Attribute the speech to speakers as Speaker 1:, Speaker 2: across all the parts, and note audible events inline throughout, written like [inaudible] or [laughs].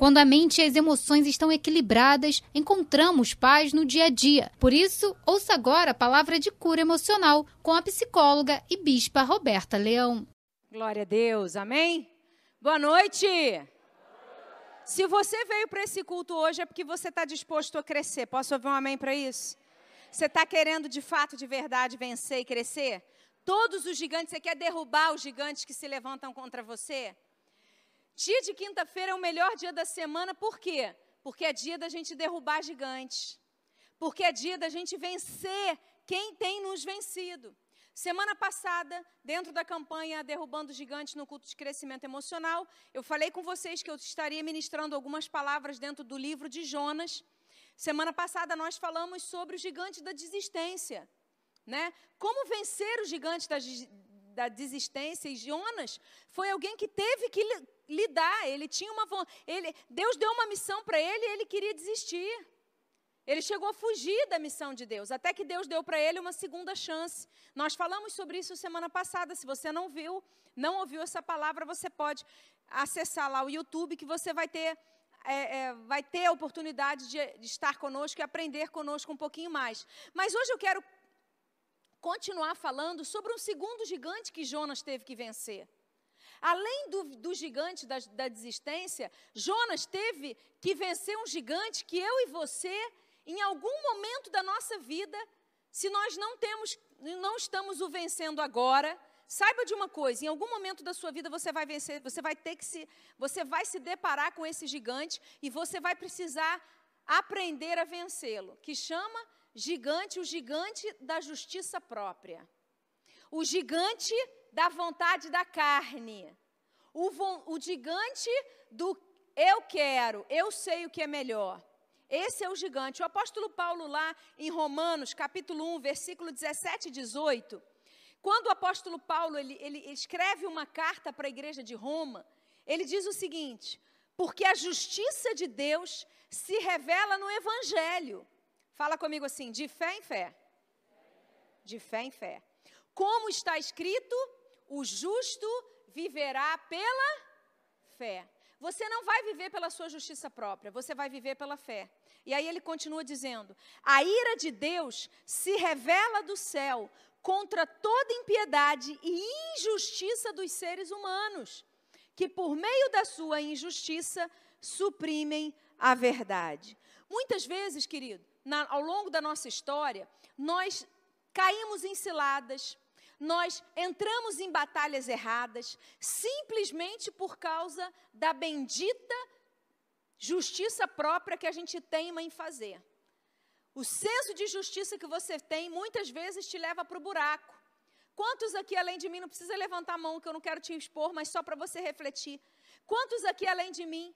Speaker 1: Quando a mente e as emoções estão equilibradas, encontramos paz no dia a dia. Por isso, ouça agora a palavra de cura emocional com a psicóloga e bispa Roberta Leão.
Speaker 2: Glória a Deus, amém? Boa noite! Se você veio para esse culto hoje é porque você está disposto a crescer. Posso ouvir um amém para isso? Você está querendo de fato, de verdade, vencer e crescer? Todos os gigantes, você quer derrubar os gigantes que se levantam contra você? Dia de quinta-feira é o melhor dia da semana, por quê? Porque é dia da gente derrubar gigantes. Porque é dia da gente vencer quem tem nos vencido. Semana passada, dentro da campanha Derrubando Gigantes no Culto de Crescimento Emocional, eu falei com vocês que eu estaria ministrando algumas palavras dentro do livro de Jonas. Semana passada nós falamos sobre o gigante da desistência. Né? Como vencer o gigante da, da desistência. E Jonas foi alguém que teve que lidar. Ele tinha uma ele Deus deu uma missão para ele e ele queria desistir. Ele chegou a fugir da missão de Deus, até que Deus deu para ele uma segunda chance. Nós falamos sobre isso semana passada. Se você não viu, não ouviu essa palavra, você pode acessar lá o YouTube, que você vai ter, é, é, vai ter a oportunidade de, de estar conosco e aprender conosco um pouquinho mais. Mas hoje eu quero continuar falando sobre um segundo gigante que Jonas teve que vencer. Além do, do gigante da, da desistência, Jonas teve que vencer um gigante que eu e você, em algum momento da nossa vida, se nós não temos, não estamos o vencendo agora, saiba de uma coisa, em algum momento da sua vida você vai vencer, você vai ter que se, você vai se deparar com esse gigante e você vai precisar aprender a vencê-lo, que chama gigante, o gigante da justiça própria. O gigante da vontade da carne. O, o gigante do eu quero, eu sei o que é melhor. Esse é o gigante. O apóstolo Paulo, lá em Romanos, capítulo 1, versículo 17 e 18, quando o apóstolo Paulo ele, ele escreve uma carta para a igreja de Roma, ele diz o seguinte: porque a justiça de Deus se revela no Evangelho. Fala comigo assim: de fé em fé. De fé em fé. Como está escrito, o justo viverá pela fé. Você não vai viver pela sua justiça própria, você vai viver pela fé. E aí ele continua dizendo: a ira de Deus se revela do céu contra toda impiedade e injustiça dos seres humanos, que por meio da sua injustiça suprimem a verdade. Muitas vezes, querido, na, ao longo da nossa história, nós caímos em ciladas, nós entramos em batalhas erradas, simplesmente por causa da bendita justiça própria que a gente teima em fazer. O senso de justiça que você tem muitas vezes te leva para o buraco. Quantos aqui, além de mim, não precisa levantar a mão, que eu não quero te expor, mas só para você refletir. Quantos aqui, além de mim,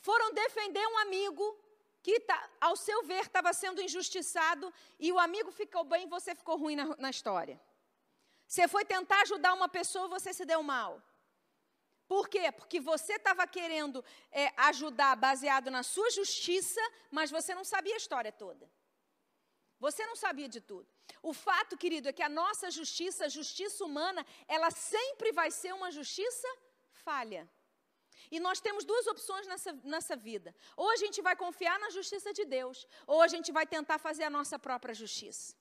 Speaker 2: foram defender um amigo que, tá, ao seu ver, estava sendo injustiçado e o amigo ficou bem e você ficou ruim na, na história. Você foi tentar ajudar uma pessoa, você se deu mal. Por quê? Porque você estava querendo é, ajudar baseado na sua justiça, mas você não sabia a história toda. Você não sabia de tudo. O fato, querido, é que a nossa justiça, a justiça humana, ela sempre vai ser uma justiça falha. E nós temos duas opções nessa, nessa vida. Ou a gente vai confiar na justiça de Deus, ou a gente vai tentar fazer a nossa própria justiça.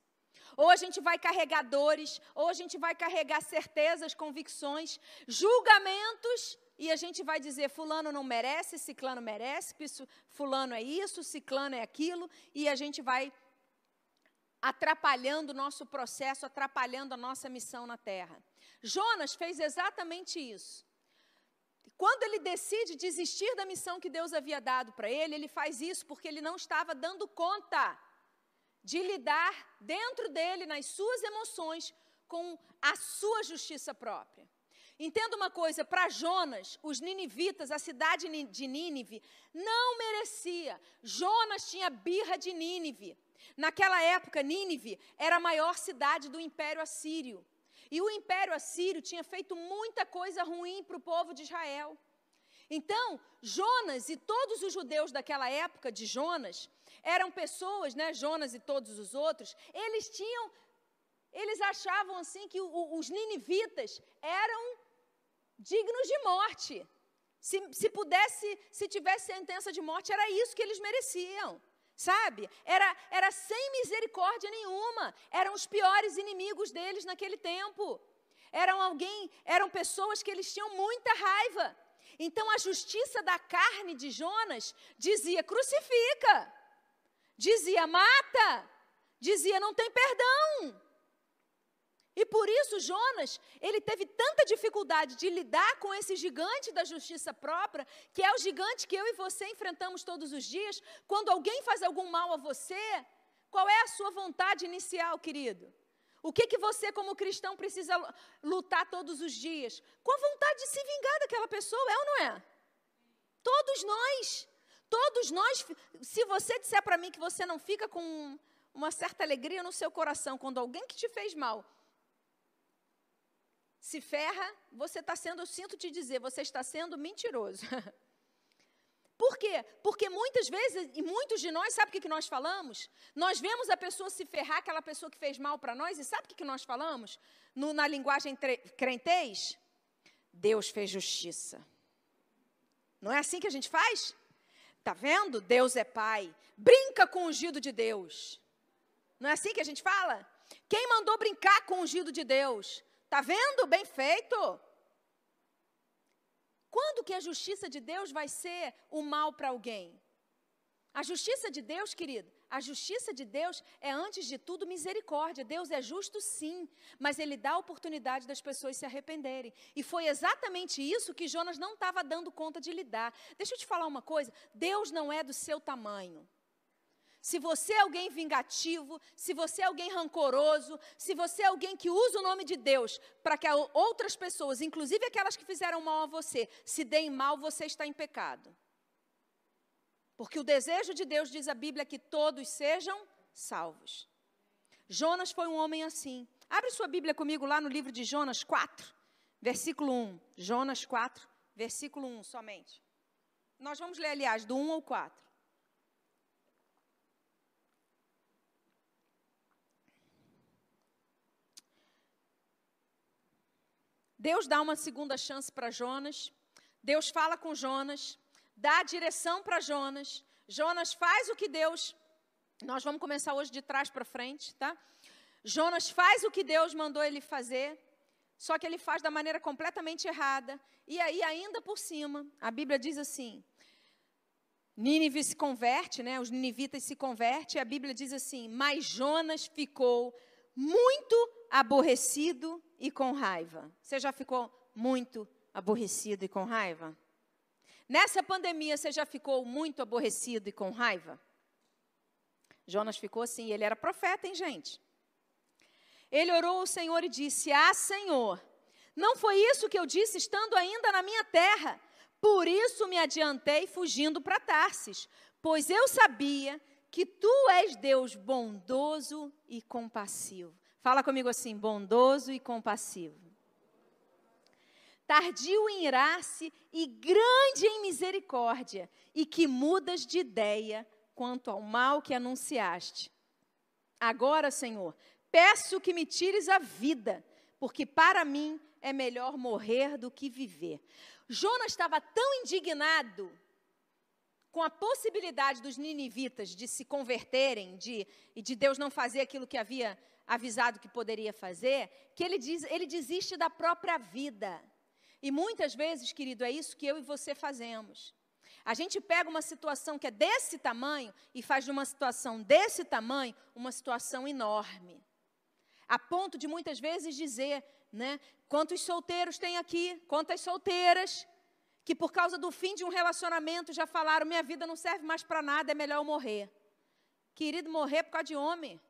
Speaker 2: Ou a gente vai carregar dores, ou a gente vai carregar certezas, convicções, julgamentos, e a gente vai dizer: Fulano não merece, Ciclano merece, Fulano é isso, Ciclano é aquilo, e a gente vai atrapalhando o nosso processo, atrapalhando a nossa missão na terra. Jonas fez exatamente isso. Quando ele decide desistir da missão que Deus havia dado para ele, ele faz isso porque ele não estava dando conta de lidar dentro dele, nas suas emoções, com a sua justiça própria. Entenda uma coisa, para Jonas, os ninivitas, a cidade de Nínive, não merecia. Jonas tinha birra de Nínive. Naquela época, Nínive era a maior cidade do Império Assírio. E o Império Assírio tinha feito muita coisa ruim para o povo de Israel. Então, Jonas e todos os judeus daquela época de Jonas eram pessoas, né, Jonas e todos os outros, eles tinham, eles achavam assim que o, os ninivitas eram dignos de morte. Se, se pudesse, se tivesse sentença de morte, era isso que eles mereciam. Sabe? Era, era sem misericórdia nenhuma. Eram os piores inimigos deles naquele tempo. Eram alguém, eram pessoas que eles tinham muita raiva. Então a justiça da carne de Jonas dizia: crucifica, dizia: mata, dizia: não tem perdão. E por isso Jonas, ele teve tanta dificuldade de lidar com esse gigante da justiça própria, que é o gigante que eu e você enfrentamos todos os dias. Quando alguém faz algum mal a você, qual é a sua vontade inicial, querido? O que, que você, como cristão, precisa lutar todos os dias? Com a vontade de se vingar daquela pessoa, é ou não é? Todos nós. Todos nós. Se você disser para mim que você não fica com uma certa alegria no seu coração quando alguém que te fez mal se ferra, você está sendo, eu sinto te dizer, você está sendo mentiroso. [laughs] Por quê? Porque muitas vezes, e muitos de nós, sabe o que, nós falamos? Nós vemos a pessoa se ferrar, aquela pessoa que fez mal para nós, e sabe o que, que nós falamos? No, na linguagem crentez? Deus fez justiça. Não é assim que a gente faz? Tá vendo? Deus é pai. Brinca com o ungido de Deus. Não é assim que a gente fala? Quem mandou brincar com o ungido de Deus? Tá vendo? Bem feito. Quando que a justiça de Deus vai ser o mal para alguém? A justiça de Deus, querido, a justiça de Deus é, antes de tudo, misericórdia. Deus é justo, sim, mas Ele dá a oportunidade das pessoas se arrependerem. E foi exatamente isso que Jonas não estava dando conta de lidar. Deixa eu te falar uma coisa: Deus não é do seu tamanho. Se você é alguém vingativo, se você é alguém rancoroso, se você é alguém que usa o nome de Deus para que outras pessoas, inclusive aquelas que fizeram mal a você, se deem mal, você está em pecado. Porque o desejo de Deus, diz a Bíblia, que todos sejam salvos. Jonas foi um homem assim. Abre sua Bíblia comigo lá no livro de Jonas 4, versículo 1. Jonas 4, versículo 1 somente. Nós vamos ler, aliás, do 1 ao 4. Deus dá uma segunda chance para Jonas. Deus fala com Jonas, dá direção para Jonas. Jonas faz o que Deus. Nós vamos começar hoje de trás para frente, tá? Jonas faz o que Deus mandou ele fazer, só que ele faz da maneira completamente errada. E aí, ainda por cima, a Bíblia diz assim: Nínive se converte, né? Os ninivitas se convertem, e a Bíblia diz assim: Mas Jonas ficou muito aborrecido e com raiva. Você já ficou muito aborrecido e com raiva? Nessa pandemia, você já ficou muito aborrecido e com raiva? Jonas ficou assim, ele era profeta, hein, gente? Ele orou ao Senhor e disse: Ah, Senhor, não foi isso que eu disse estando ainda na minha terra. Por isso me adiantei fugindo para Tarsis, pois eu sabia que tu és Deus bondoso e compassivo. Fala comigo assim: bondoso e compassivo. Tardio em irar-se e grande em misericórdia, e que mudas de ideia quanto ao mal que anunciaste. Agora, Senhor, peço que me tires a vida, porque para mim é melhor morrer do que viver. Jonas estava tão indignado com a possibilidade dos ninivitas de se converterem de, e de Deus não fazer aquilo que havia avisado que poderia fazer, que ele, diz, ele desiste da própria vida. E muitas vezes, querido, é isso que eu e você fazemos. A gente pega uma situação que é desse tamanho e faz de uma situação desse tamanho uma situação enorme. A ponto de muitas vezes dizer, né, quantos solteiros tem aqui, quantas solteiras, que por causa do fim de um relacionamento já falaram: minha vida não serve mais para nada, é melhor eu morrer. Querido, morrer por causa de homem.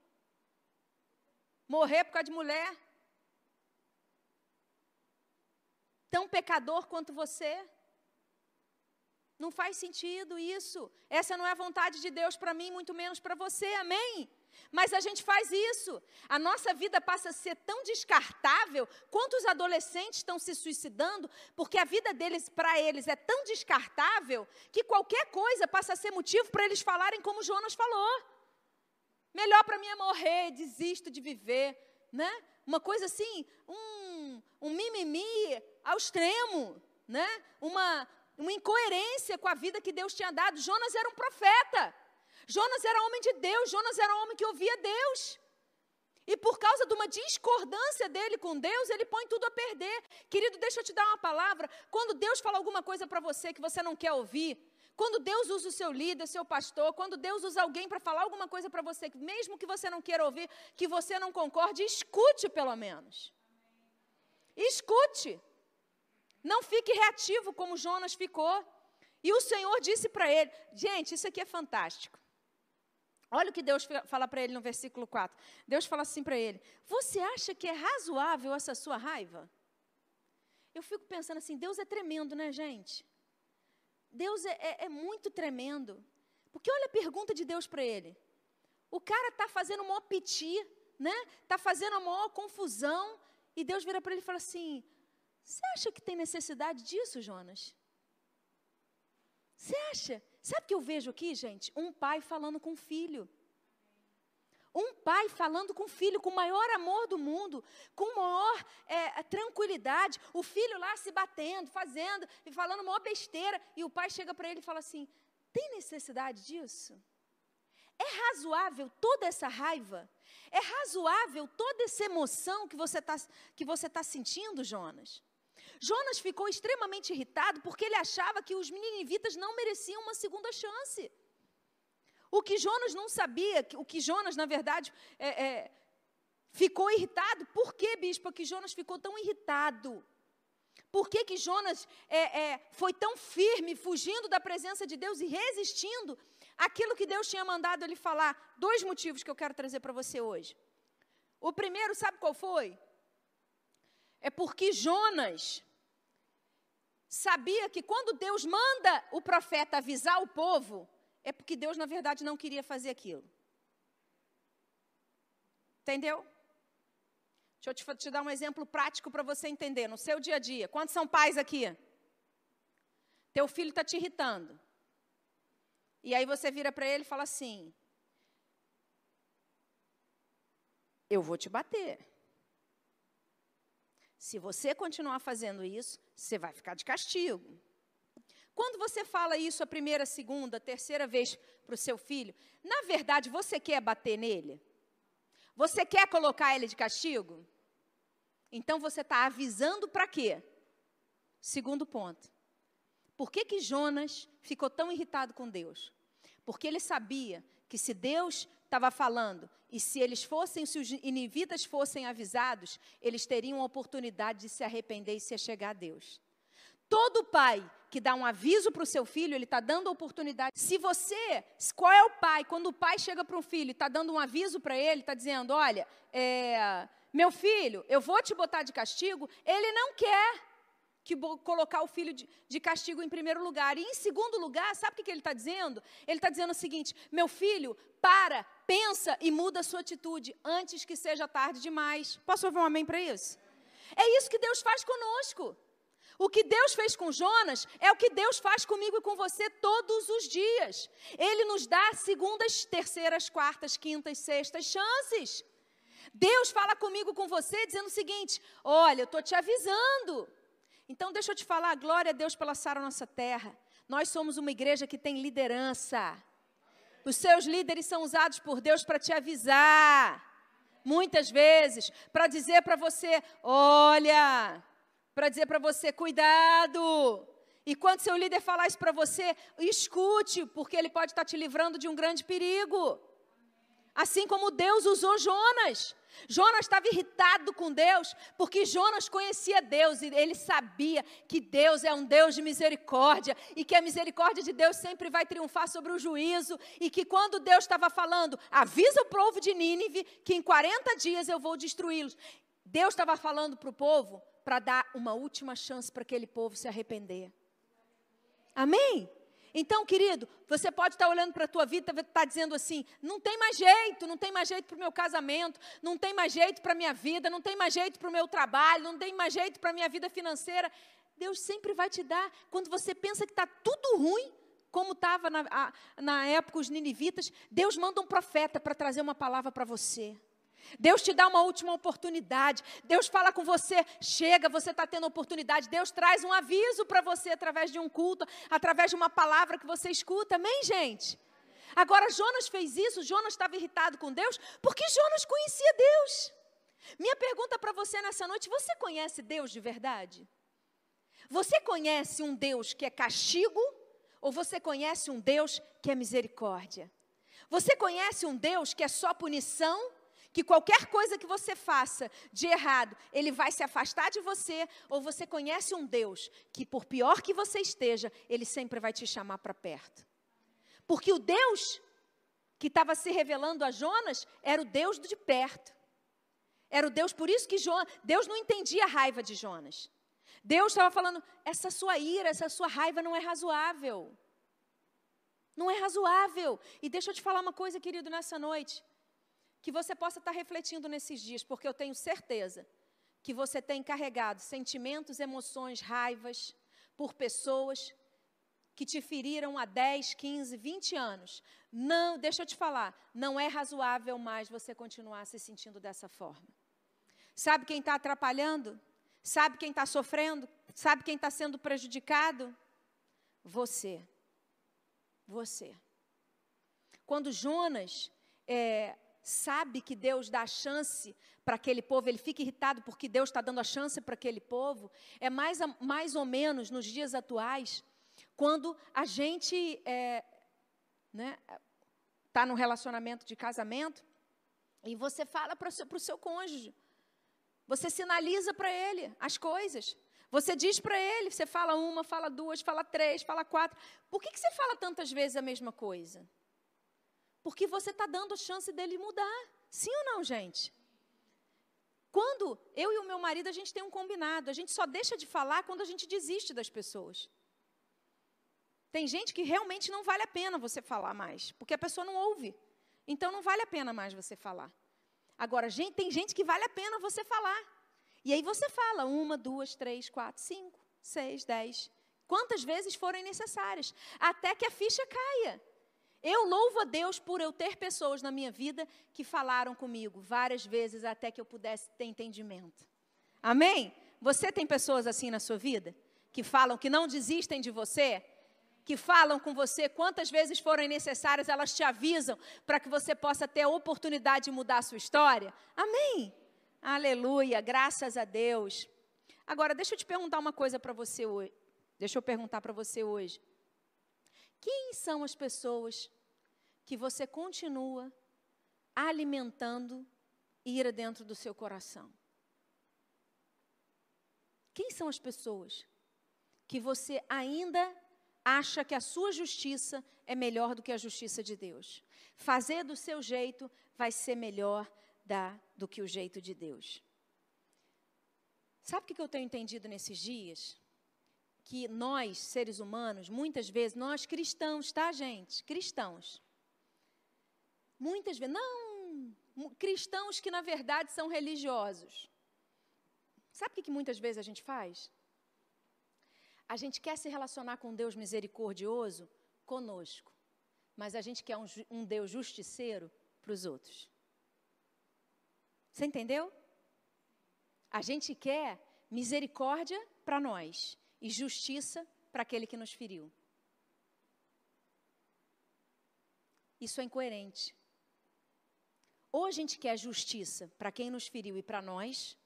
Speaker 2: Morrer por causa de mulher. Tão pecador quanto você. Não faz sentido isso. Essa não é a vontade de Deus para mim, muito menos para você. Amém? Mas a gente faz isso. A nossa vida passa a ser tão descartável. Quantos adolescentes estão se suicidando porque a vida deles, para eles, é tão descartável que qualquer coisa passa a ser motivo para eles falarem como Jonas falou. Melhor para mim é morrer, desisto de viver, né? Uma coisa assim, um, um mimimi ao extremo, né? Uma, uma incoerência com a vida que Deus tinha dado. Jonas era um profeta. Jonas era homem de Deus, Jonas era homem que ouvia Deus. E por causa de uma discordância dele com Deus, ele põe tudo a perder. Querido, deixa eu te dar uma palavra. Quando Deus fala alguma coisa para você que você não quer ouvir, quando Deus usa o seu líder, seu pastor, quando Deus usa alguém para falar alguma coisa para você, mesmo que você não queira ouvir, que você não concorde, escute pelo menos. Escute. Não fique reativo como Jonas ficou. E o Senhor disse para ele: gente, isso aqui é fantástico. Olha o que Deus fala para ele no versículo 4. Deus fala assim para ele: Você acha que é razoável essa sua raiva? Eu fico pensando assim: Deus é tremendo, né, gente? Deus é, é, é muito tremendo. Porque olha a pergunta de Deus para ele. O cara está fazendo um maior piti, né? Está fazendo a maior confusão. E Deus vira para ele e fala assim: Você acha que tem necessidade disso, Jonas? Você acha? Sabe o que eu vejo aqui, gente? Um pai falando com o filho. Um pai falando com o filho com o maior amor do mundo, com maior é, tranquilidade. O filho lá se batendo, fazendo e falando maior besteira. E o pai chega para ele e fala assim: tem necessidade disso? É razoável toda essa raiva? É razoável toda essa emoção que você está tá sentindo, Jonas? Jonas ficou extremamente irritado porque ele achava que os ninivitas não mereciam uma segunda chance. O que Jonas não sabia, o que Jonas, na verdade, é, é, ficou irritado, por que, bispo, que Jonas ficou tão irritado? Por que, que Jonas é, é, foi tão firme, fugindo da presença de Deus e resistindo àquilo que Deus tinha mandado ele falar? Dois motivos que eu quero trazer para você hoje. O primeiro, sabe qual foi? É porque Jonas sabia que quando Deus manda o profeta avisar o povo, é porque Deus, na verdade, não queria fazer aquilo. Entendeu? Deixa eu te, te dar um exemplo prático para você entender. No seu dia a dia, quantos são pais aqui? Teu filho está te irritando. E aí você vira para ele e fala assim: Eu vou te bater. Se você continuar fazendo isso, você vai ficar de castigo. Quando você fala isso a primeira, segunda, terceira vez para o seu filho, na verdade você quer bater nele? Você quer colocar ele de castigo? Então você está avisando para quê? Segundo ponto. Por que, que Jonas ficou tão irritado com Deus? Porque ele sabia que se Deus estava falando, e se eles fossem, se os inivitas fossem avisados, eles teriam a oportunidade de se arrepender e se chegar a Deus. Todo pai que dá um aviso para o seu filho, ele está dando a oportunidade. Se você, qual é o pai? Quando o pai chega para um filho e está dando um aviso para ele, está dizendo: olha, é, meu filho, eu vou te botar de castigo, ele não quer que colocar o filho de, de, castigo em primeiro lugar. E em segundo lugar, sabe o que, que ele está dizendo? Ele está dizendo o seguinte: meu filho, para, pensa e muda a sua atitude antes que seja tarde demais. Posso ouvir um amém para isso? É isso que Deus faz conosco. O que Deus fez com Jonas é o que Deus faz comigo e com você todos os dias. Ele nos dá segundas, terceiras, quartas, quintas, sextas chances. Deus fala comigo com você dizendo o seguinte: olha, eu estou te avisando. Então, deixa eu te falar, glória a Deus pela Sara nossa terra. Nós somos uma igreja que tem liderança. Os seus líderes são usados por Deus para te avisar. Muitas vezes, para dizer para você: olha, para dizer para você: cuidado. E quando seu líder falar isso para você, escute, porque ele pode estar te livrando de um grande perigo. Assim como Deus usou Jonas. Jonas estava irritado com Deus, porque Jonas conhecia Deus e ele sabia que Deus é um Deus de misericórdia e que a misericórdia de Deus sempre vai triunfar sobre o juízo e que quando Deus estava falando, avisa o povo de Nínive que em 40 dias eu vou destruí-los. Deus estava falando para o povo para dar uma última chance para aquele povo se arrepender. Amém? Então, querido, você pode estar olhando para a tua vida estar tá dizendo assim: não tem mais jeito, não tem mais jeito para o meu casamento, não tem mais jeito para a minha vida, não tem mais jeito para o meu trabalho, não tem mais jeito para a minha vida financeira. Deus sempre vai te dar, quando você pensa que está tudo ruim, como estava na, na época os ninivitas, Deus manda um profeta para trazer uma palavra para você. Deus te dá uma última oportunidade. Deus fala com você, chega, você está tendo oportunidade. Deus traz um aviso para você através de um culto, através de uma palavra que você escuta. Amém, gente? Agora, Jonas fez isso, Jonas estava irritado com Deus, porque Jonas conhecia Deus. Minha pergunta para você nessa noite: você conhece Deus de verdade? Você conhece um Deus que é castigo ou você conhece um Deus que é misericórdia? Você conhece um Deus que é só punição? Que qualquer coisa que você faça de errado, ele vai se afastar de você? Ou você conhece um Deus que, por pior que você esteja, ele sempre vai te chamar para perto? Porque o Deus que estava se revelando a Jonas era o Deus de perto. Era o Deus, por isso que Jonas, Deus não entendia a raiva de Jonas. Deus estava falando: essa sua ira, essa sua raiva não é razoável. Não é razoável. E deixa eu te falar uma coisa, querido, nessa noite. Que você possa estar refletindo nesses dias, porque eu tenho certeza que você tem carregado sentimentos, emoções, raivas por pessoas que te feriram há 10, 15, 20 anos. Não, deixa eu te falar, não é razoável mais você continuar se sentindo dessa forma. Sabe quem está atrapalhando? Sabe quem está sofrendo? Sabe quem está sendo prejudicado? Você. Você. Quando Jonas é, sabe que Deus dá a chance para aquele povo, ele fica irritado porque Deus está dando a chance para aquele povo, é mais, mais ou menos nos dias atuais, quando a gente está é, né, tá num relacionamento de casamento e você fala para o seu cônjuge, você sinaliza para ele as coisas. Você diz para ele, você fala uma, fala duas, fala três, fala quatro. Por que, que você fala tantas vezes a mesma coisa? Porque você está dando a chance dele mudar. Sim ou não, gente? Quando eu e o meu marido, a gente tem um combinado. A gente só deixa de falar quando a gente desiste das pessoas. Tem gente que realmente não vale a pena você falar mais, porque a pessoa não ouve. Então não vale a pena mais você falar. Agora, gente, tem gente que vale a pena você falar. E aí você fala uma, duas, três, quatro, cinco, seis, dez. Quantas vezes forem necessárias, até que a ficha caia. Eu louvo a Deus por eu ter pessoas na minha vida que falaram comigo várias vezes até que eu pudesse ter entendimento. Amém? Você tem pessoas assim na sua vida? Que falam que não desistem de você? que falam com você, quantas vezes forem necessárias, elas te avisam para que você possa ter a oportunidade de mudar a sua história. Amém? Aleluia, graças a Deus. Agora, deixa eu te perguntar uma coisa para você hoje. Deixa eu perguntar para você hoje. Quem são as pessoas que você continua alimentando ira dentro do seu coração? Quem são as pessoas que você ainda acha que a sua justiça é melhor do que a justiça de Deus. Fazer do seu jeito vai ser melhor da, do que o jeito de Deus. Sabe o que eu tenho entendido nesses dias? Que nós, seres humanos, muitas vezes, nós cristãos, tá, gente? Cristãos. Muitas vezes, não, cristãos que na verdade são religiosos. Sabe o que muitas vezes a gente faz? A gente quer se relacionar com Deus misericordioso conosco, mas a gente quer um, um Deus justiceiro para os outros. Você entendeu? A gente quer misericórdia para nós e justiça para aquele que nos feriu. Isso é incoerente. Ou a gente quer justiça para quem nos feriu e para nós,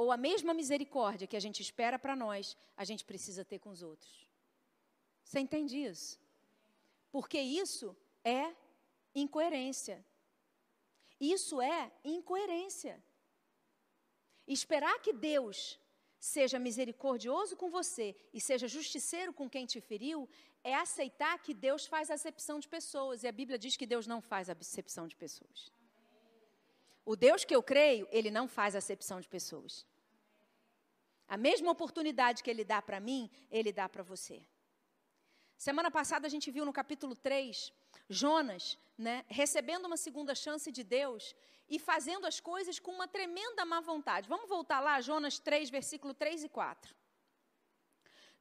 Speaker 2: ou a mesma misericórdia que a gente espera para nós, a gente precisa ter com os outros. Você entende isso? Porque isso é incoerência. Isso é incoerência. Esperar que Deus seja misericordioso com você e seja justiceiro com quem te feriu é aceitar que Deus faz acepção de pessoas. E a Bíblia diz que Deus não faz acepção de pessoas. O Deus que eu creio, ele não faz acepção de pessoas. A mesma oportunidade que ele dá para mim, ele dá para você. Semana passada a gente viu no capítulo 3, Jonas, né, recebendo uma segunda chance de Deus e fazendo as coisas com uma tremenda má vontade. Vamos voltar lá, Jonas 3, versículo 3 e 4.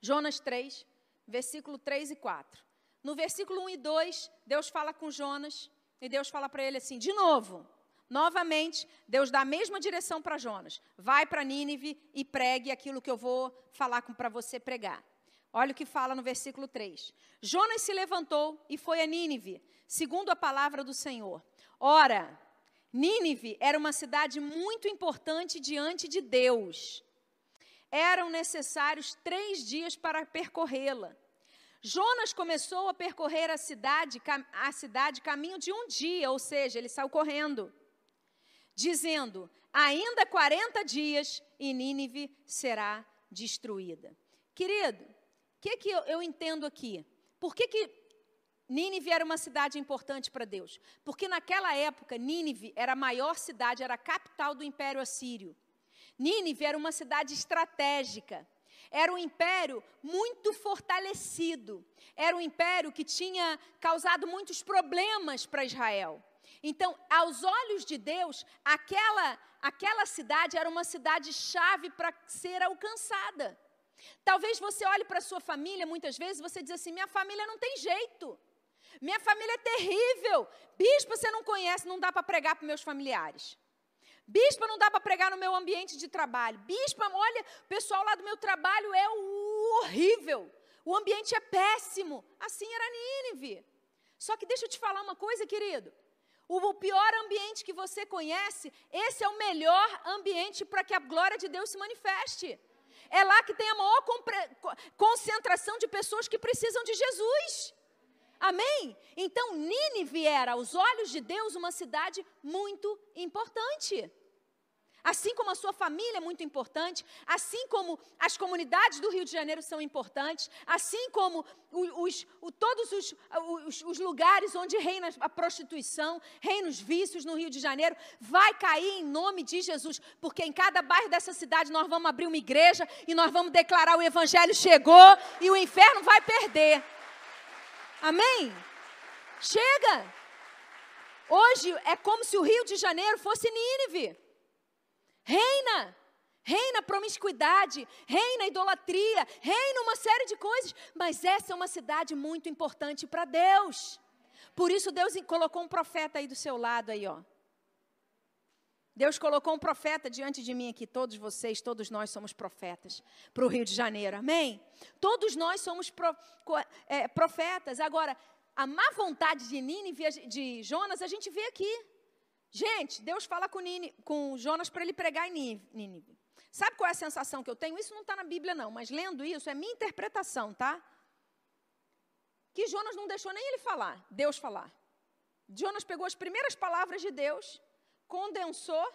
Speaker 2: Jonas 3, versículo 3 e 4. No versículo 1 e 2, Deus fala com Jonas e Deus fala para ele assim: de novo, novamente, Deus dá a mesma direção para Jonas. Vai para Nínive e pregue aquilo que eu vou falar para você pregar. Olha o que fala no versículo 3. Jonas se levantou e foi a Nínive, segundo a palavra do Senhor. Ora, Nínive era uma cidade muito importante diante de Deus. Eram necessários três dias para percorrê-la. Jonas começou a percorrer a cidade, a cidade caminho de um dia, ou seja, ele saiu correndo dizendo: ainda 40 dias e Nínive será destruída. Querido, o que, que eu, eu, entendo aqui? Por que, que Nínive era uma cidade importante para Deus? Porque naquela época, Nínive era a maior cidade, era a capital do Império Assírio. Nínive era uma cidade estratégica. Era um império muito fortalecido. Era um império que tinha causado muitos problemas para Israel. Então, aos olhos de Deus, aquela, aquela cidade era uma cidade chave para ser alcançada. Talvez você olhe para a sua família, muitas vezes você diz assim: minha família não tem jeito. Minha família é terrível. Bispo, você não conhece, não dá para pregar para meus familiares. Bispa, não dá para pregar no meu ambiente de trabalho. Bispa, olha, o pessoal lá do meu trabalho é horrível. O ambiente é péssimo. Assim era Nínive. Só que deixa eu te falar uma coisa, querido o pior ambiente que você conhece, esse é o melhor ambiente para que a glória de Deus se manifeste. É lá que tem a maior concentração de pessoas que precisam de Jesus. Amém? Então, Nínive era, aos olhos de Deus, uma cidade muito importante. Assim como a sua família é muito importante, assim como as comunidades do Rio de Janeiro são importantes, assim como os, os, todos os, os, lugares onde reina a prostituição, reina os vícios no Rio de Janeiro, vai cair em nome de Jesus, porque em cada bairro dessa cidade nós vamos abrir uma igreja e nós vamos declarar o Evangelho chegou e o inferno vai perder. Amém? Chega! Hoje é como se o Rio de Janeiro fosse Nínive. Reina. Reina promiscuidade, reina idolatria, reina uma série de coisas, mas essa é uma cidade muito importante para Deus. Por isso Deus colocou um profeta aí do seu lado aí, ó. Deus colocou um profeta diante de mim aqui, todos vocês, todos nós somos profetas para o Rio de Janeiro, amém? Todos nós somos pro, é, profetas. Agora, a má vontade de Nínive, de Jonas, a gente vê aqui. Gente, Deus fala com, com Jonas para ele pregar em Nínive. Sabe qual é a sensação que eu tenho? Isso não está na Bíblia, não, mas lendo isso é minha interpretação, tá? Que Jonas não deixou nem ele falar, Deus falar. Jonas pegou as primeiras palavras de Deus, condensou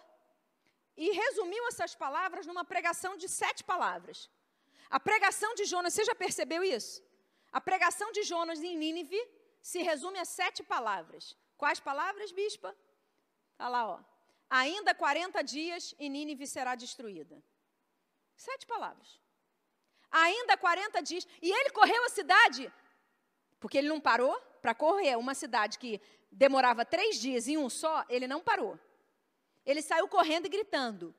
Speaker 2: e resumiu essas palavras numa pregação de sete palavras. A pregação de Jonas, você já percebeu isso? A pregação de Jonas em Nínive se resume a sete palavras. Quais palavras, bispa? Olha lá, ó. Ainda 40 dias e Nínive será destruída. Sete palavras. Ainda 40 dias. E ele correu a cidade, porque ele não parou para correr uma cidade que demorava três dias em um só, ele não parou. Ele saiu correndo e gritando: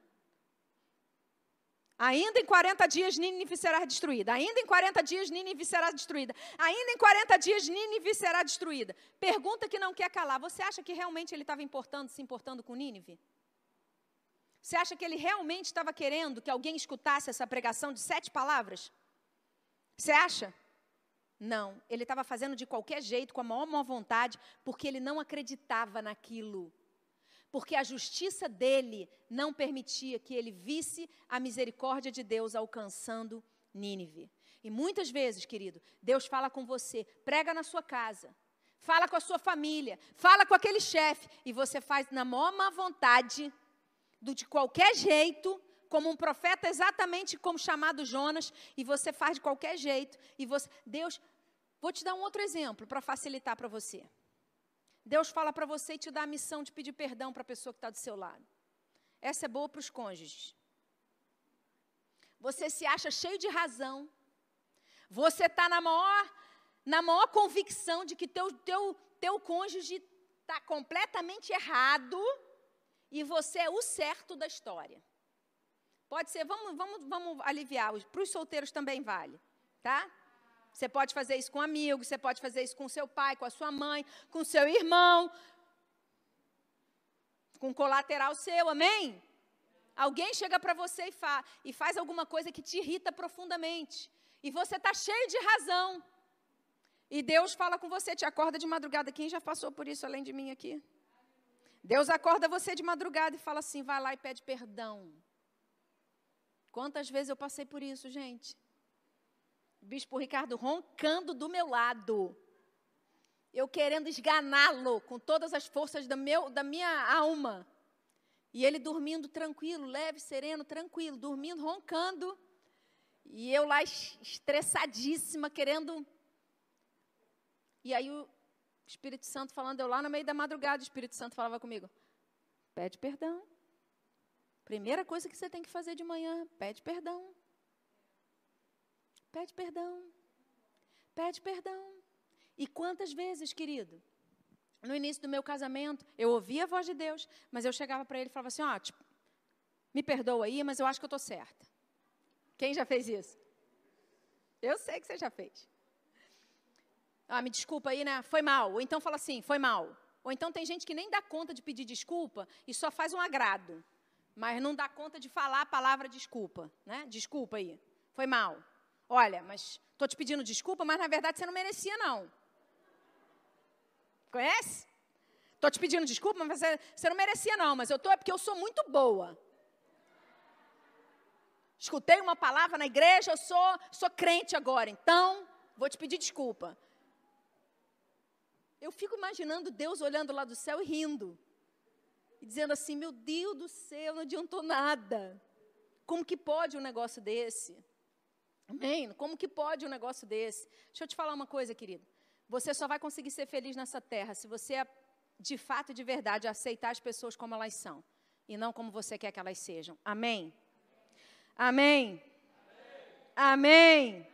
Speaker 2: Ainda em 40 dias Nínive será destruída. Ainda em 40 dias Nínive será destruída. Ainda em 40 dias Nínive será destruída. Pergunta que não quer calar. Você acha que realmente ele estava importando, se importando com Nínive? Você acha que ele realmente estava querendo que alguém escutasse essa pregação de sete palavras? Você acha? Não. Ele estava fazendo de qualquer jeito, com a maior má vontade, porque ele não acreditava naquilo porque a justiça dele não permitia que ele visse a misericórdia de Deus alcançando Nínive. E muitas vezes, querido, Deus fala com você, prega na sua casa, fala com a sua família, fala com aquele chefe, e você faz na maior má vontade, do, de qualquer jeito, como um profeta exatamente como chamado Jonas, e você faz de qualquer jeito, e você, Deus, vou te dar um outro exemplo para facilitar para você. Deus fala para você e te dá a missão de pedir perdão para a pessoa que está do seu lado. Essa é boa para os cônjuges. Você se acha cheio de razão. Você está na maior, na maior convicção de que teu, teu, teu cônjuge está completamente errado e você é o certo da história. Pode ser, vamos, vamos, vamos aliviar, para os solteiros também vale, tá? Você pode fazer isso com amigos, você pode fazer isso com seu pai, com a sua mãe, com seu irmão, com colateral seu, amém? Alguém chega para você e, fa e faz alguma coisa que te irrita profundamente. E você está cheio de razão. E Deus fala com você, te acorda de madrugada. Quem já passou por isso além de mim aqui? Deus acorda você de madrugada e fala assim: vai lá e pede perdão. Quantas vezes eu passei por isso, gente? Bispo Ricardo roncando do meu lado. Eu querendo esganá-lo com todas as forças da, meu, da minha alma. E ele dormindo tranquilo, leve, sereno, tranquilo, dormindo, roncando. E eu lá estressadíssima, querendo. E aí o Espírito Santo falando, eu lá no meio da madrugada, o Espírito Santo falava comigo: pede perdão. Primeira coisa que você tem que fazer de manhã, pede perdão. Pede perdão. Pede perdão. E quantas vezes, querido? No início do meu casamento, eu ouvia a voz de Deus, mas eu chegava para ele e falava assim: ó, oh, tipo, me perdoa aí, mas eu acho que eu estou certa. Quem já fez isso? Eu sei que você já fez. Ah, me desculpa aí, né? Foi mal. Ou então fala assim, foi mal. Ou então tem gente que nem dá conta de pedir desculpa e só faz um agrado, mas não dá conta de falar a palavra desculpa, né? Desculpa aí. Foi mal. Olha, mas estou te pedindo desculpa, mas na verdade você não merecia, não. Conhece? Estou te pedindo desculpa, mas você, você não merecia, não. Mas eu estou é porque eu sou muito boa. Escutei uma palavra na igreja, eu sou, sou crente agora, então vou te pedir desculpa. Eu fico imaginando Deus olhando lá do céu e rindo. E dizendo assim: Meu Deus do céu, não adiantou nada. Como que pode um negócio desse? Amém? Como que pode um negócio desse? Deixa eu te falar uma coisa, querido. Você só vai conseguir ser feliz nessa terra se você, de fato e de verdade, aceitar as pessoas como elas são e não como você quer que elas sejam. Amém? Amém. Amém. Amém.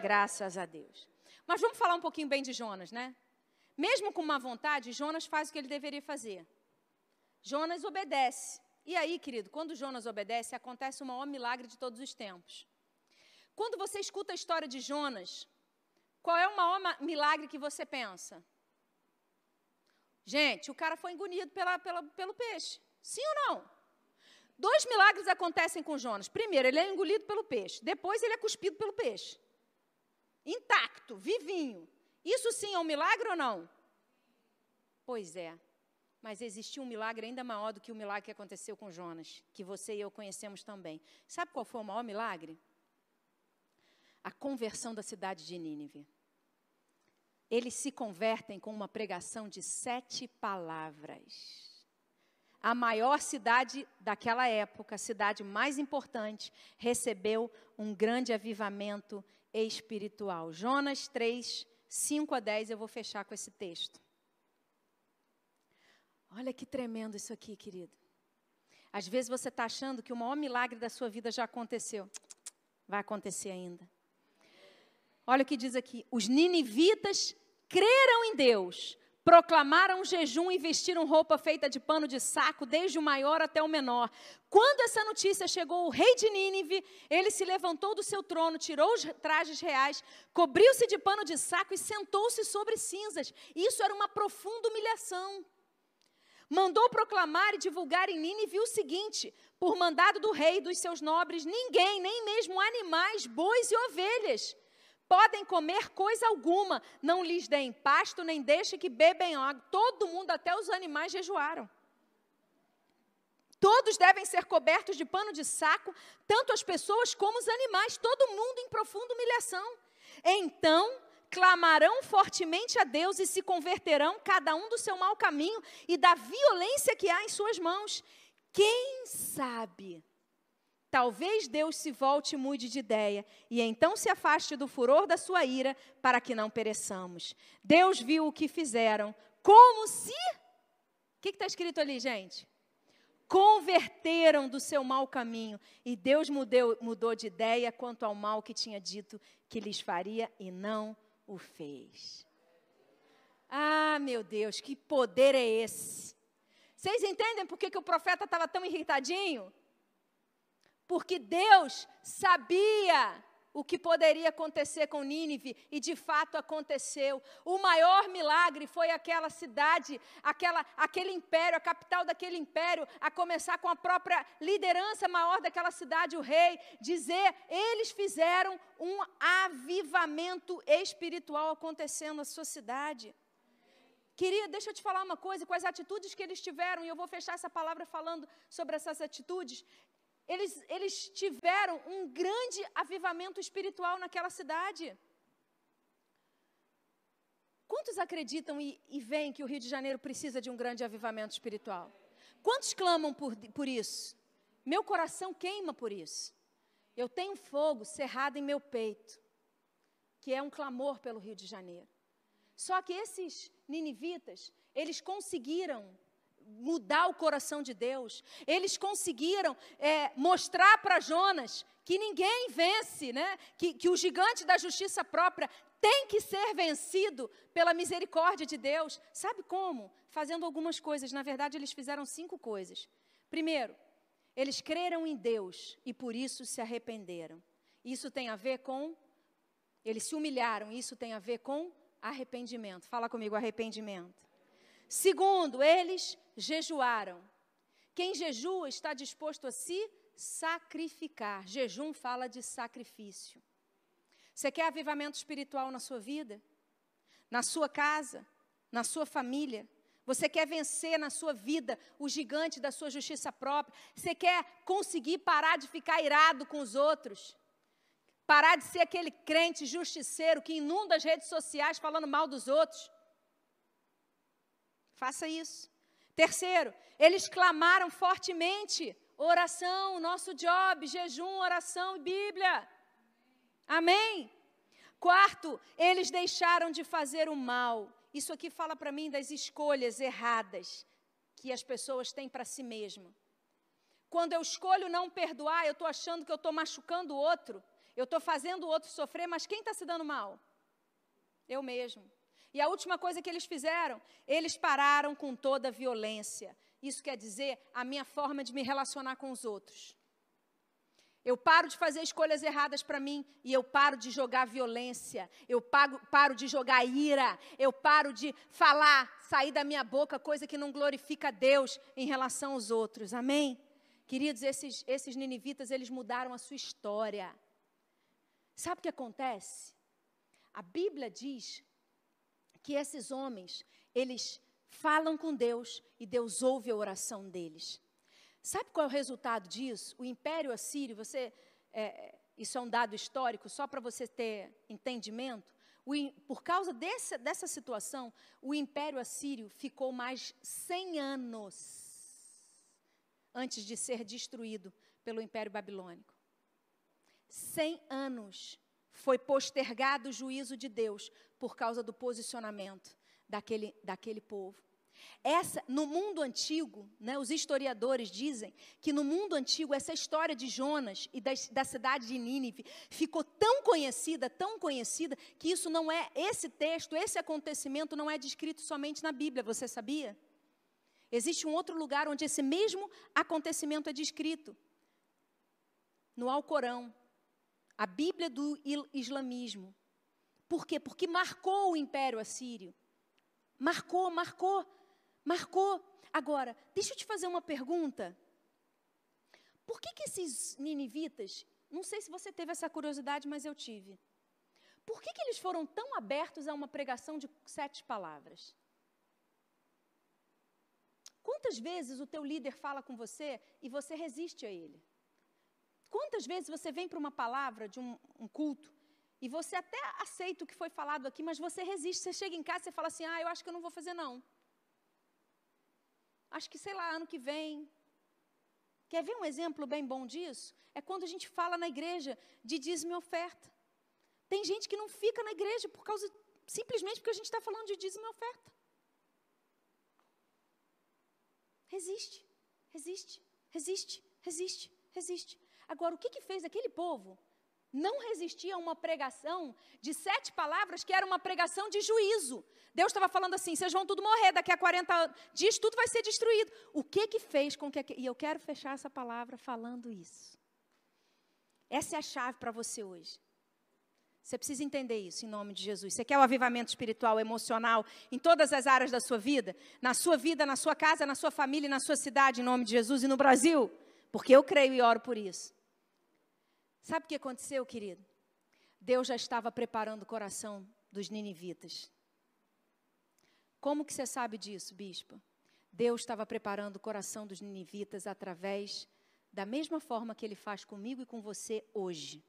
Speaker 2: Graças a Deus. Mas vamos falar um pouquinho bem de Jonas, né? Mesmo com má vontade, Jonas faz o que ele deveria fazer. Jonas obedece. E aí, querido, quando Jonas obedece, acontece o maior milagre de todos os tempos. Quando você escuta a história de Jonas, qual é o maior milagre que você pensa? Gente, o cara foi engolido pela, pela, pelo peixe. Sim ou não? Dois milagres acontecem com Jonas. Primeiro, ele é engolido pelo peixe. Depois, ele é cuspido pelo peixe. Intacto, vivinho. Isso sim é um milagre ou não? Pois é. Mas existiu um milagre ainda maior do que o milagre que aconteceu com Jonas, que você e eu conhecemos também. Sabe qual foi o maior milagre? A conversão da cidade de Nínive. Eles se convertem com uma pregação de sete palavras a maior cidade daquela época, a cidade mais importante, recebeu um grande avivamento espiritual. Jonas 3, 5 a 10, eu vou fechar com esse texto. Olha que tremendo isso aqui, querido. Às vezes você está achando que o maior milagre da sua vida já aconteceu. Vai acontecer ainda. Olha o que diz aqui: os ninivitas creram em Deus proclamaram jejum e vestiram roupa feita de pano de saco, desde o maior até o menor. Quando essa notícia chegou ao rei de Nínive, ele se levantou do seu trono, tirou os trajes reais, cobriu-se de pano de saco e sentou-se sobre cinzas. Isso era uma profunda humilhação. Mandou proclamar e divulgar em Nínive o seguinte: por mandado do rei e dos seus nobres, ninguém, nem mesmo animais, bois e ovelhas, podem comer coisa alguma, não lhes deem pasto, nem deixe que bebem água. Todo mundo, até os animais, jejuaram. Todos devem ser cobertos de pano de saco, tanto as pessoas como os animais, todo mundo em profunda humilhação. Então clamarão fortemente a Deus e se converterão, cada um do seu mau caminho e da violência que há em suas mãos. Quem sabe Talvez Deus se volte e mude de ideia, e então se afaste do furor da sua ira, para que não pereçamos. Deus viu o que fizeram, como se. O que está escrito ali, gente? Converteram do seu mau caminho, e Deus mudou, mudou de ideia quanto ao mal que tinha dito que lhes faria, e não o fez. Ah, meu Deus, que poder é esse? Vocês entendem por que, que o profeta estava tão irritadinho? Porque Deus sabia o que poderia acontecer com Nínive e de fato aconteceu. O maior milagre foi aquela cidade, aquela, aquele império, a capital daquele império, a começar com a própria liderança maior daquela cidade, o rei, dizer: eles fizeram um avivamento espiritual acontecendo na sua cidade. Queria, deixa eu te falar uma coisa, com as atitudes que eles tiveram, e eu vou fechar essa palavra falando sobre essas atitudes eles, eles tiveram um grande avivamento espiritual naquela cidade. Quantos acreditam e, e veem que o Rio de Janeiro precisa de um grande avivamento espiritual? Quantos clamam por, por isso? Meu coração queima por isso. Eu tenho fogo cerrado em meu peito, que é um clamor pelo Rio de Janeiro. Só que esses ninivitas, eles conseguiram mudar o coração de Deus. Eles conseguiram é, mostrar para Jonas que ninguém vence, né? que, que o gigante da justiça própria tem que ser vencido pela misericórdia de Deus. Sabe como? Fazendo algumas coisas. Na verdade, eles fizeram cinco coisas. Primeiro, eles creram em Deus e por isso se arrependeram. Isso tem a ver com. Eles se humilharam, isso tem a ver com arrependimento. Fala comigo, arrependimento. Segundo, eles jejuaram. Quem jejua está disposto a se sacrificar. Jejum fala de sacrifício. Você quer avivamento espiritual na sua vida? Na sua casa? Na sua família? Você quer vencer na sua vida o gigante da sua justiça própria? Você quer conseguir parar de ficar irado com os outros? Parar de ser aquele crente justiceiro que inunda as redes sociais falando mal dos outros? Faça isso. Terceiro, eles clamaram fortemente oração, nosso job, jejum, oração e Bíblia. Amém? Quarto, eles deixaram de fazer o mal. Isso aqui fala para mim das escolhas erradas que as pessoas têm para si mesmas. Quando eu escolho não perdoar, eu estou achando que eu estou machucando o outro, eu estou fazendo o outro sofrer, mas quem está se dando mal? Eu mesmo. E a última coisa que eles fizeram, eles pararam com toda a violência. Isso quer dizer a minha forma de me relacionar com os outros. Eu paro de fazer escolhas erradas para mim e eu paro de jogar violência, eu pago, paro de jogar ira, eu paro de falar, sair da minha boca coisa que não glorifica a Deus em relação aos outros. Amém? Queridos, esses, esses ninivitas, eles mudaram a sua história. Sabe o que acontece? A Bíblia diz que esses homens, eles falam com Deus e Deus ouve a oração deles. Sabe qual é o resultado disso? O Império Assírio, você, é, isso é um dado histórico, só para você ter entendimento. O, por causa desse, dessa situação, o Império Assírio ficou mais 100 anos antes de ser destruído pelo Império Babilônico. 100 anos foi postergado o juízo de Deus por causa do posicionamento daquele, daquele povo. Essa, no mundo antigo, né, os historiadores dizem que no mundo antigo essa história de Jonas e da, da cidade de Nínive ficou tão conhecida, tão conhecida, que isso não é, esse texto, esse acontecimento não é descrito somente na Bíblia, você sabia? Existe um outro lugar onde esse mesmo acontecimento é descrito, no Alcorão, a Bíblia do islamismo. Por quê? Porque marcou o Império Assírio. Marcou, marcou, marcou. Agora, deixa eu te fazer uma pergunta. Por que, que esses ninivitas, não sei se você teve essa curiosidade, mas eu tive. Por que, que eles foram tão abertos a uma pregação de sete palavras? Quantas vezes o teu líder fala com você e você resiste a ele? Quantas vezes você vem para uma palavra de um, um, culto e você até aceita o que foi falado aqui, mas você resiste. Você chega em casa e fala assim: ah, eu acho que eu não vou fazer não. Acho que, sei lá, ano que vem. Quer ver um exemplo bem bom disso? É quando a gente fala na igreja de dízimo e oferta. Tem gente que não fica na igreja por causa, simplesmente porque a gente está falando de dízimo e oferta. Resiste, resiste, resiste, resiste, resiste. Agora, o que, que fez aquele povo? Não resistir a uma pregação de sete palavras que era uma pregação de juízo. Deus estava falando assim: vocês vão tudo morrer, daqui a 40 dias tudo vai ser destruído. O que que fez com que. E eu quero fechar essa palavra falando isso. Essa é a chave para você hoje. Você precisa entender isso em nome de Jesus. Você quer o avivamento espiritual, emocional, em todas as áreas da sua vida? Na sua vida, na sua casa, na sua família, na sua cidade, em nome de Jesus e no Brasil? Porque eu creio e oro por isso. Sabe o que aconteceu, querido? Deus já estava preparando o coração dos ninivitas. Como que você sabe disso, bispo? Deus estava preparando o coração dos ninivitas através da mesma forma que ele faz comigo e com você hoje.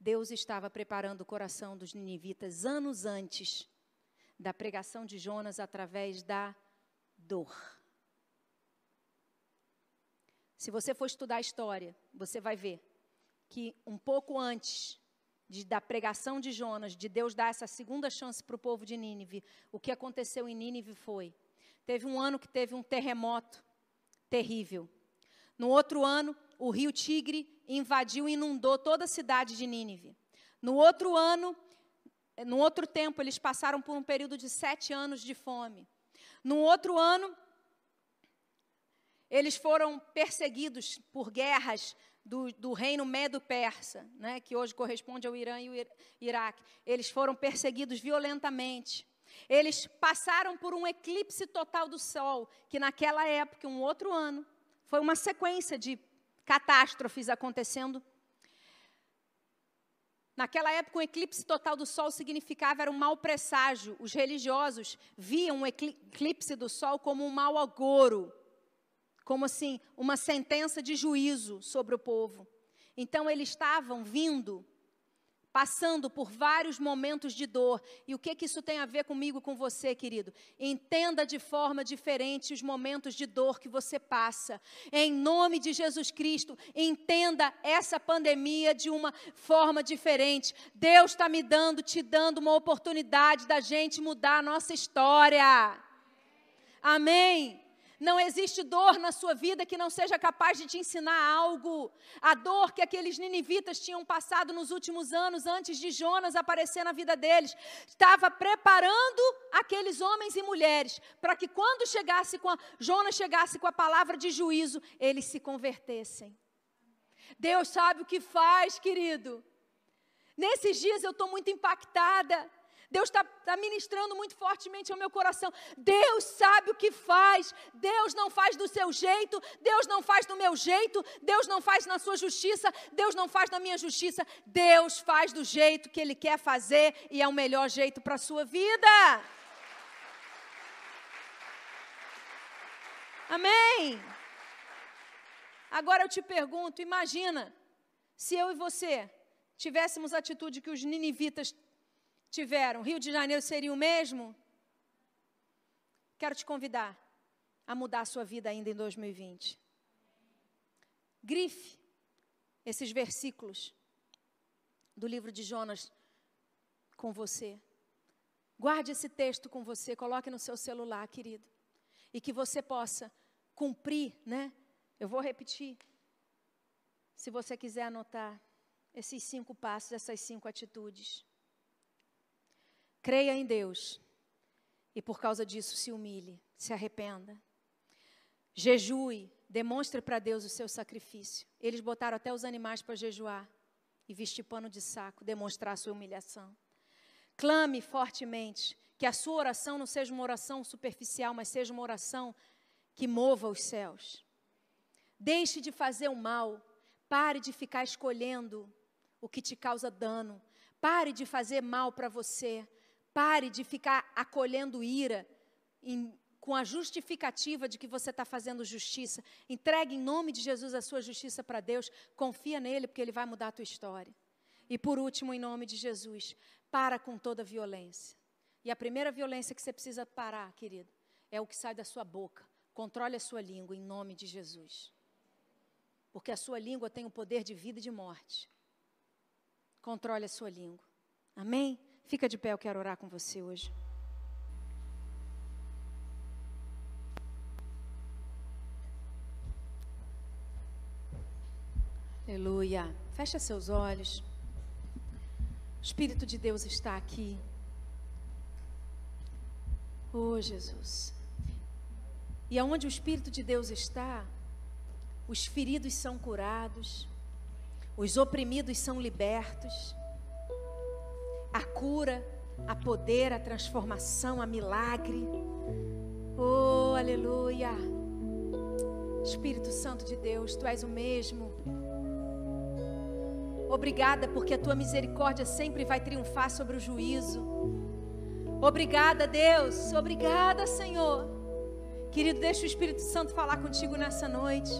Speaker 2: Deus estava preparando o coração dos ninivitas anos antes da pregação de Jonas através da dor. Se você for estudar a história, você vai ver que um pouco antes de, da pregação de Jonas, de Deus dar essa segunda chance para o povo de Nínive, o que aconteceu em Nínive foi: teve um ano que teve um terremoto terrível. No outro ano, o rio Tigre invadiu e inundou toda a cidade de Nínive. No outro ano, no outro tempo, eles passaram por um período de sete anos de fome. No outro ano, eles foram perseguidos por guerras do, do reino Medo-Persa, né, que hoje corresponde ao Irã e o Iraque. Eles foram perseguidos violentamente. Eles passaram por um eclipse total do Sol, que naquela época, um outro ano, foi uma sequência de catástrofes acontecendo. Naquela época, um eclipse total do Sol significava era um mau presságio. Os religiosos viam o eclipse do Sol como um mau agouro como assim, uma sentença de juízo sobre o povo. Então eles estavam vindo, passando por vários momentos de dor. E o que que isso tem a ver comigo, com você, querido? Entenda de forma diferente os momentos de dor que você passa. Em nome de Jesus Cristo, entenda essa pandemia de uma forma diferente. Deus está me dando, te dando uma oportunidade da gente mudar a nossa história. Amém. Não existe dor na sua vida que não seja capaz de te ensinar algo. A dor que aqueles ninivitas tinham passado nos últimos anos, antes de Jonas aparecer na vida deles, estava preparando aqueles homens e mulheres para que quando chegasse com a, Jonas chegasse com a palavra de juízo, eles se convertessem. Deus sabe o que faz, querido. Nesses dias eu estou muito impactada. Deus está tá ministrando muito fortemente ao meu coração. Deus sabe o que faz. Deus não faz do seu jeito. Deus não faz do meu jeito. Deus não faz na sua justiça. Deus não faz na minha justiça. Deus faz do jeito que Ele quer fazer e é o melhor jeito para a sua vida. Amém. Agora eu te pergunto: imagina se eu e você tivéssemos a atitude que os ninivitas tiveram, Rio de Janeiro seria o mesmo? Quero te convidar a mudar a sua vida ainda em 2020. Grife esses versículos do livro de Jonas com você. Guarde esse texto com você, coloque no seu celular, querido. E que você possa cumprir, né? Eu vou repetir. Se você quiser anotar esses cinco passos, essas cinco atitudes. Creia em Deus e por causa disso se humilhe, se arrependa. Jejue, demonstre para Deus o seu sacrifício. Eles botaram até os animais para jejuar e vestir pano de saco, demonstrar sua humilhação. Clame fortemente que a sua oração não seja uma oração superficial, mas seja uma oração que mova os céus. Deixe de fazer o mal, pare de ficar escolhendo o que te causa dano, pare de fazer mal para você, Pare de ficar acolhendo ira em, com a justificativa de que você está fazendo justiça. Entregue em nome de Jesus a sua justiça para Deus. Confia nele, porque ele vai mudar a tua história. E por último, em nome de Jesus, para com toda violência. E a primeira violência que você precisa parar, querido, é o que sai da sua boca. Controle a sua língua em nome de Jesus. Porque a sua língua tem o poder de vida e de morte. Controle a sua língua. Amém? Fica de pé, eu quero orar com você hoje. Aleluia. Fecha seus olhos. O Espírito de Deus está aqui. Oh, Jesus. E aonde o Espírito de Deus está, os feridos são curados, os oprimidos são libertos a cura, a poder, a transformação, a milagre. Oh, aleluia. Espírito Santo de Deus, tu és o mesmo. Obrigada porque a tua misericórdia sempre vai triunfar sobre o juízo. Obrigada, Deus. Obrigada, Senhor. Querido, deixa o Espírito Santo falar contigo nessa noite.